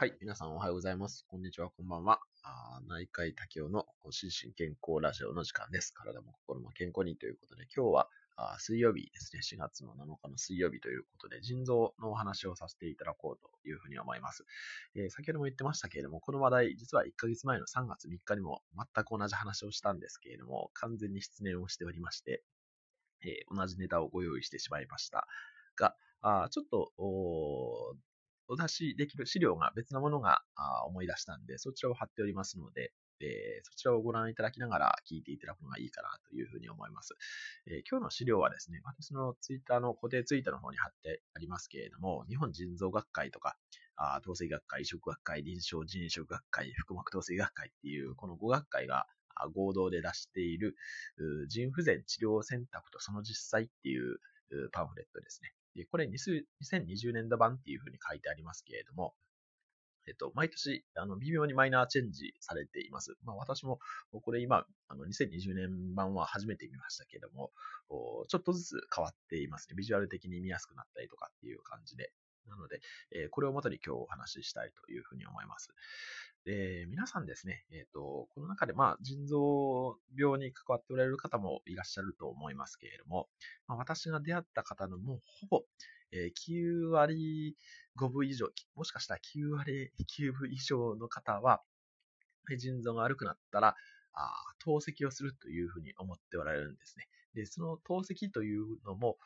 はい。皆さんおはようございます。こんにちは、こんばんは。あ内科医竹雄の心身健康ラジオの時間です。体も心も健康にということで、今日はあ水曜日ですね。4月の7日の水曜日ということで、腎臓のお話をさせていただこうというふうに思います。えー先ほども言ってましたけれども、この話題、実は1ヶ月前の3月3日にも全く同じ話をしたんですけれども、完全に失念をしておりまして、えー同じネタをご用意してしまいました。が、あちょっと、お出しできる資料が別なものが思い出したんで、そちらを貼っておりますので、えそちらをご覧いただきながら聞いていただくのがいいかなというふうに思います。え今日の資料はですね、私のツイッターの固定ツイートの方に貼ってありますけれども、日本腎臓学会とか、あー透析学会、移植学会、臨床腎移植学会、腹膜透析学会っていう、この5学会が合同で出している、腎不全治療選択とその実際っていうパンフレットですね。で、これ2020年度版っていうふうに書いてありますけれども、えっと、毎年、あの、微妙にマイナーチェンジされています。まあ、私も、これ今、あの、2020年版は初めて見ましたけれども、ちょっとずつ変わっていますね。ビジュアル的に見やすくなったりとかっていう感じで。なので、えーこれをもとに今日お話ししたいというふうに思います。で、皆さんですね、えっ、と、この中で、まあ、腎臓病に関わっておられる方もいらっしゃると思いますけれども、まあ、私が出会った方のもうほぼ、えー9割5分以上、もしかしたら9割9分以上の方は、腎臓が悪くなったら、あ透析をするというふうに思っておられるんですね。その透析というのも、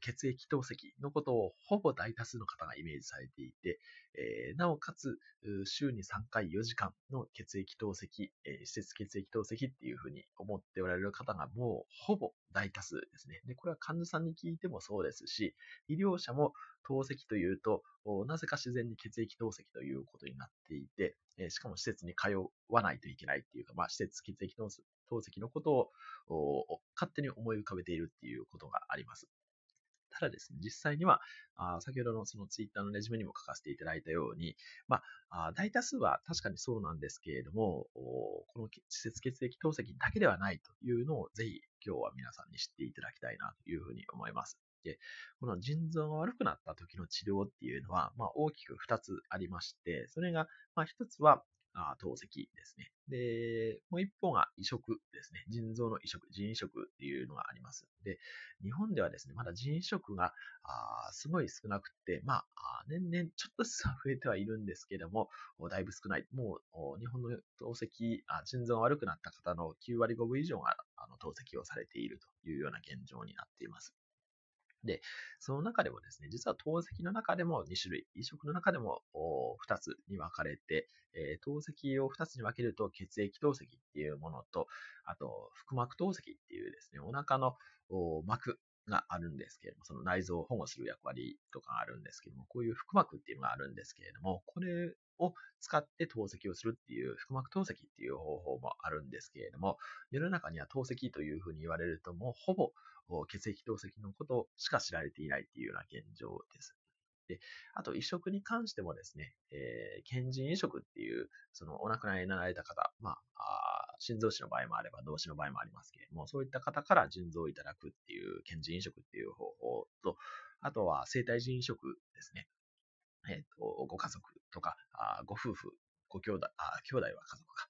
血液透析のことをほぼ大多数の方がイメージされていて、えーなおかつ、週に3回4時間の血液透析、えー施設血液透析っていうふうに思っておられる方がもうほぼ大多数ですね。で、これは患者さんに聞いてもそうですし、医療者も透析というと、なぜか自然に血液透析ということになっていて、しかも施設に通わないといけないっていうか、まあ、施設血液透析透析のことを勝手に思い浮かべているっていうことがあります。ただですね、実際には、あ先ほどのそのツイッターのレジュメにも書かせていただいたように、まあ、大多数は確かにそうなんですけれども、この施設血液透析だけではないというのをぜひ今日は皆さんに知っていただきたいなというふうに思います。で、この腎臓が悪くなった時の治療っていうのは、まあ、大きく2つありまして、それが、まあ、1つは、透析ですね。で、もう一方が移植ですね。腎臓の移植、腎移植っていうのがあります。で、日本ではですね、まだ腎移植があすごい少なくて、まあ、年々ちょっとずつ増えてはいるんですけども、だいぶ少ない。もう、日本の透析あ、腎臓が悪くなった方の9割5分以上があの透析をされているというような現状になっています。で、その中でもですね、実は透析の中でも2種類、移植の中でも2つに分かれて、えー透析を2つに分けると血液透析っていうものと、あと腹膜透析っていうですね、お腹の膜があるんですけれども、その内臓を保護する役割とかがあるんですけども、こういう腹膜っていうのがあるんですけれども、これを使って透析をするっていう、腹膜透析っていう方法もあるんですけれども、世の中には透析というふうに言われると、もうほぼ血液透析のことしか知られていないっていうような現状です。で、あと移植に関してもですね、えー、検腎移植っていう、そのお亡くなりになられた方、まあ、あ心臓死の場合もあれば、動死の場合もありますけれども、そういった方から腎臓をいただくっていう、検腎移植っていう方法と、あとは生体腎移植ですね。えっ、と、ご家族とか、あご夫婦、ご兄弟、あ兄弟は家族か、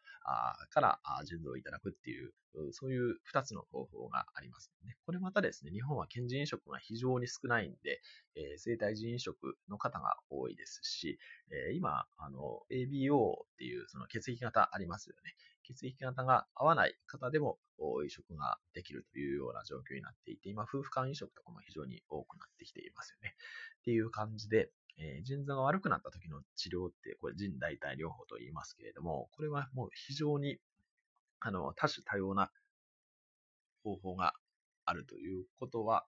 からあ腎臓をいただくっていう、そういう二つの方法があります、ね。これまたですね、日本は検腎移植が非常に少ないんで、えー生体腎移植の方が多いですし、えー今、あの、ABO っていうその血液型ありますよね。血液型が合わない方でも移植ができるというような状況になっていて、今、夫婦間移植とかも非常に多くなってきていますよね。っていう感じで、えー腎臓が悪くなった時の治療って、これ腎代替療法と言いますけれども、これはもう非常に、あの、多種多様な方法があるということは、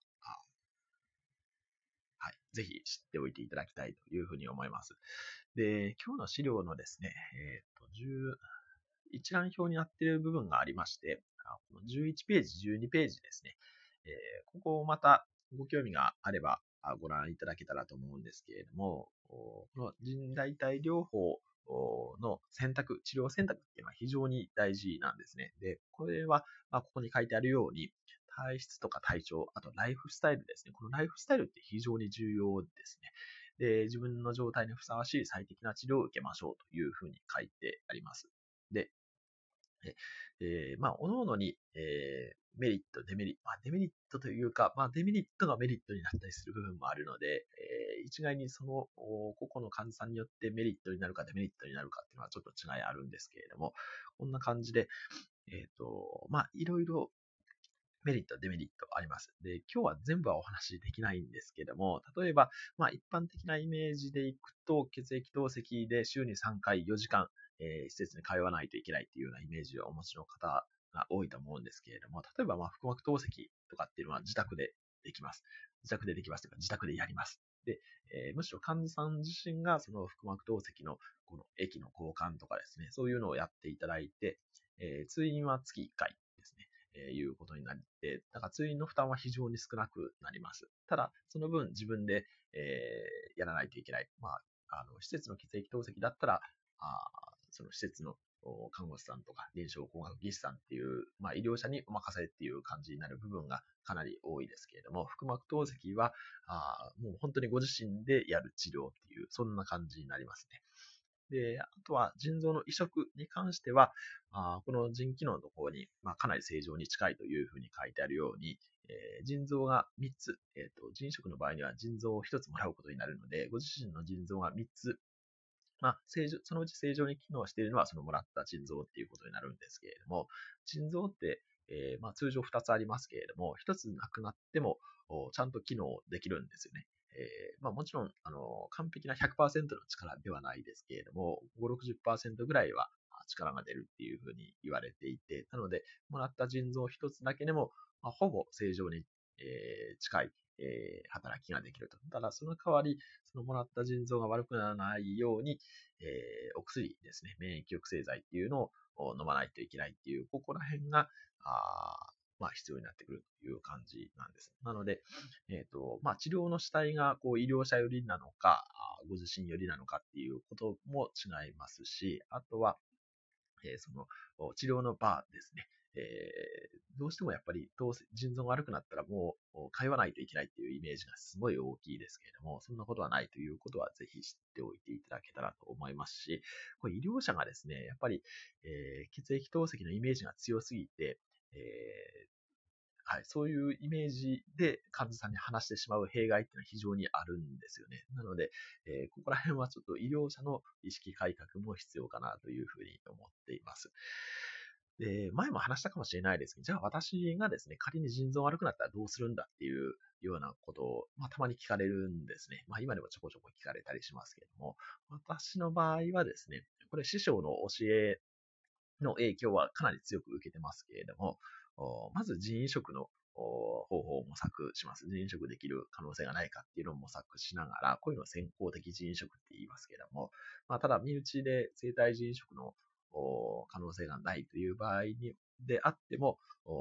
はい。ぜひ知っておいていただきたいというふうに思います。で、今日の資料のですね、えっ、と、一覧表になっている部分がありまして、この11ページ、12ページですね。えーここをまたご興味があればご覧いただけたらと思うんですけれども、この人代替療法の選択、治療選択っていうのは非常に大事なんですね。で、これは、まあ、ここに書いてあるように、体質とか体調、あとライフスタイルですね。このライフスタイルって非常に重要ですね。で、自分の状態にふさわしい最適な治療を受けましょうというふうに書いてあります。で、えー、まあ、各々に、えー、メリット、デメリット、まあ、デメリットというか、まあ、デメリットがメリットになったりする部分もあるので、えー、一概にその、個々の患者さんによってメリットになるかデメリットになるかっていうのはちょっと違いあるんですけれども、こんな感じで、えっ、と、まあ、いろいろメリット、デメリットあります。で、今日は全部はお話しできないんですけども、例えば、まあ、一般的なイメージでいくと、血液透析で週に3回4時間、えー、施設に通わないといけないっていうようなイメージをお持ちの方が多いと思うんですけれども、例えば、まあ、腹膜透析とかっていうのは自宅でできます。自宅でできますというか、自宅でやります。で、えー、むしろ患者さん自身がその腹膜透析のこの液の交換とかですね、そういうのをやっていただいて、えー、通院は月1回ですね、えー、いうことになって、だから通院の負担は非常に少なくなります。ただ、その分自分で、えー、やらないといけない。まあ、あの、施設の血液透析だったら、あその施設の看護師さんとか臨床工学技師さんっていう、まあ、医療者にお任せっていう感じになる部分がかなり多いですけれども、腹膜透析は、あもう本当にご自身でやる治療っていう、そんな感じになりますね。で、あとは腎臓の移植に関しては、あこの腎機能のところに、まあ、かなり正常に近いというふうに書いてあるように、えー、腎臓が3つ、えーと、腎移植の場合には腎臓を1つもらうことになるので、ご自身の腎臓が3つまあ、正常、そのうち正常に機能しているのはそのもらった腎臓っていうことになるんですけれども、腎臓って、えー、まあ、通常2つありますけれども、1つなくなっても、ちゃんと機能できるんですよね。えー、まあ、もちろん、あの、完璧な100%の力ではないですけれども、5、60%ぐらいは力が出るっていうふうに言われていて、なので、もらった腎臓1つだけでも、まあ、ほぼ正常に、え、近いえ、働きができると。ただ、その代わり、そのもらった腎臓が悪くならないように、え、お薬ですね、免疫抑制剤っていうのを飲まないといけないっていう、ここら辺が、あまあ、必要になってくるという感じなんです。なので、えっ、ー、と、まあ、治療の主体が、こう、医療者寄りなのか、ご自身寄りなのかっていうことも違いますし、あとは、えー、その、治療の場ですね。えー、どうしてもやっぱり腎臓が悪くなったらもう通わないといけないっていうイメージがすごい大きいですけれども、そんなことはないということはぜひ知っておいていただけたらと思いますし、これ医療者がですね、やっぱり、えー、血液透析のイメージが強すぎて、えーはい、そういうイメージで患者さんに話してしまう弊害っていうのは非常にあるんですよね。なので、えー、ここら辺はちょっと医療者の意識改革も必要かなというふうに思っています。で、前も話したかもしれないですけど、じゃあ私がですね、仮に腎臓悪くなったらどうするんだっていうようなことを、まあ、たまに聞かれるんですね。まあ、今でもちょこちょこ聞かれたりしますけれども、私の場合はですね、これ師匠の教えの影響はかなり強く受けてますけれども、まず腎移植の方法を模索します。腎移植できる可能性がないかっていうのを模索しながら、こういうのを先行的腎移植って言いますけれども、まあ、ただ身内で生体腎移植の可能性がないという場合にであっても、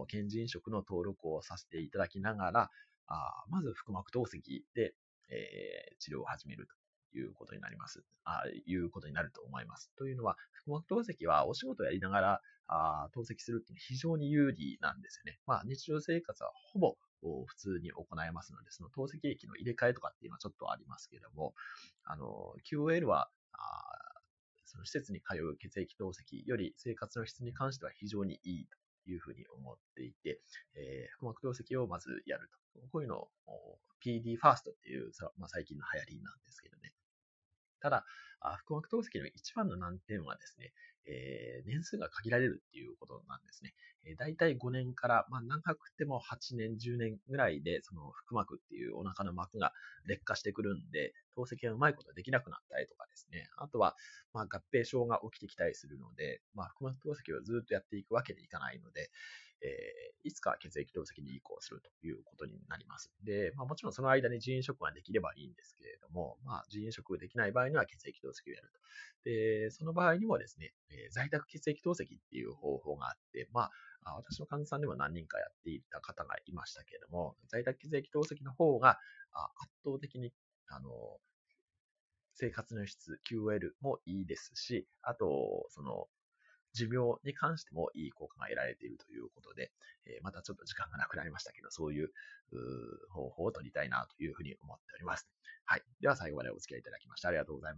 検診職の登録をさせていただきながら、あまず腹膜透析で、えー、治療を始めるということになります。あいうことになると思います。というのは、腹膜透析はお仕事をやりながらあ透析するっていうのは非常に有利なんですよね。まあ、日常生活はほぼ普通に行えますので、その透析液の入れ替えとかっていうのはちょっとありますけれども、あの、QOL はその施設に通う血液透析より生活の質に関しては非常にいいというふうに思っていて、えー、腹膜透析をまずやると。こういうのを PD ファーストっていう、まあ、最近の流行りなんですけどね。ただ、腹膜透析の一番の難点はですね、えー、年数が限られるっていうことなんですね。えー、大体5年から、まあ、長くても8年、10年ぐらいで、その腹膜っていうお腹の膜が劣化してくるんで、透析がうまいことできなくなったりとかですね。あとは、まあ、合併症が起きてきたりするので、まあ、腹膜透析をずっとやっていくわけにいかないので、いつか血液透析に移行するということになります。で、まあ、もちろんその間に腎移植ができればいいんですけれども、まあ、腎移植できない場合には血液透析をやると。で、その場合にもですね、えー、在宅血液透析っていう方法があって、まあ、私の患者さんでも何人かやっていた方がいましたけれども、在宅血液透析の方が圧倒的に、あの、生活の質、QL もいいですし、あと、その、寿命に関してもいい効果が得られているということで、えまたちょっと時間がなくなりましたけど、そういう方法を取りたいなというふうに思っております。はい。では最後までお付き合いいただきましてありがとうございます。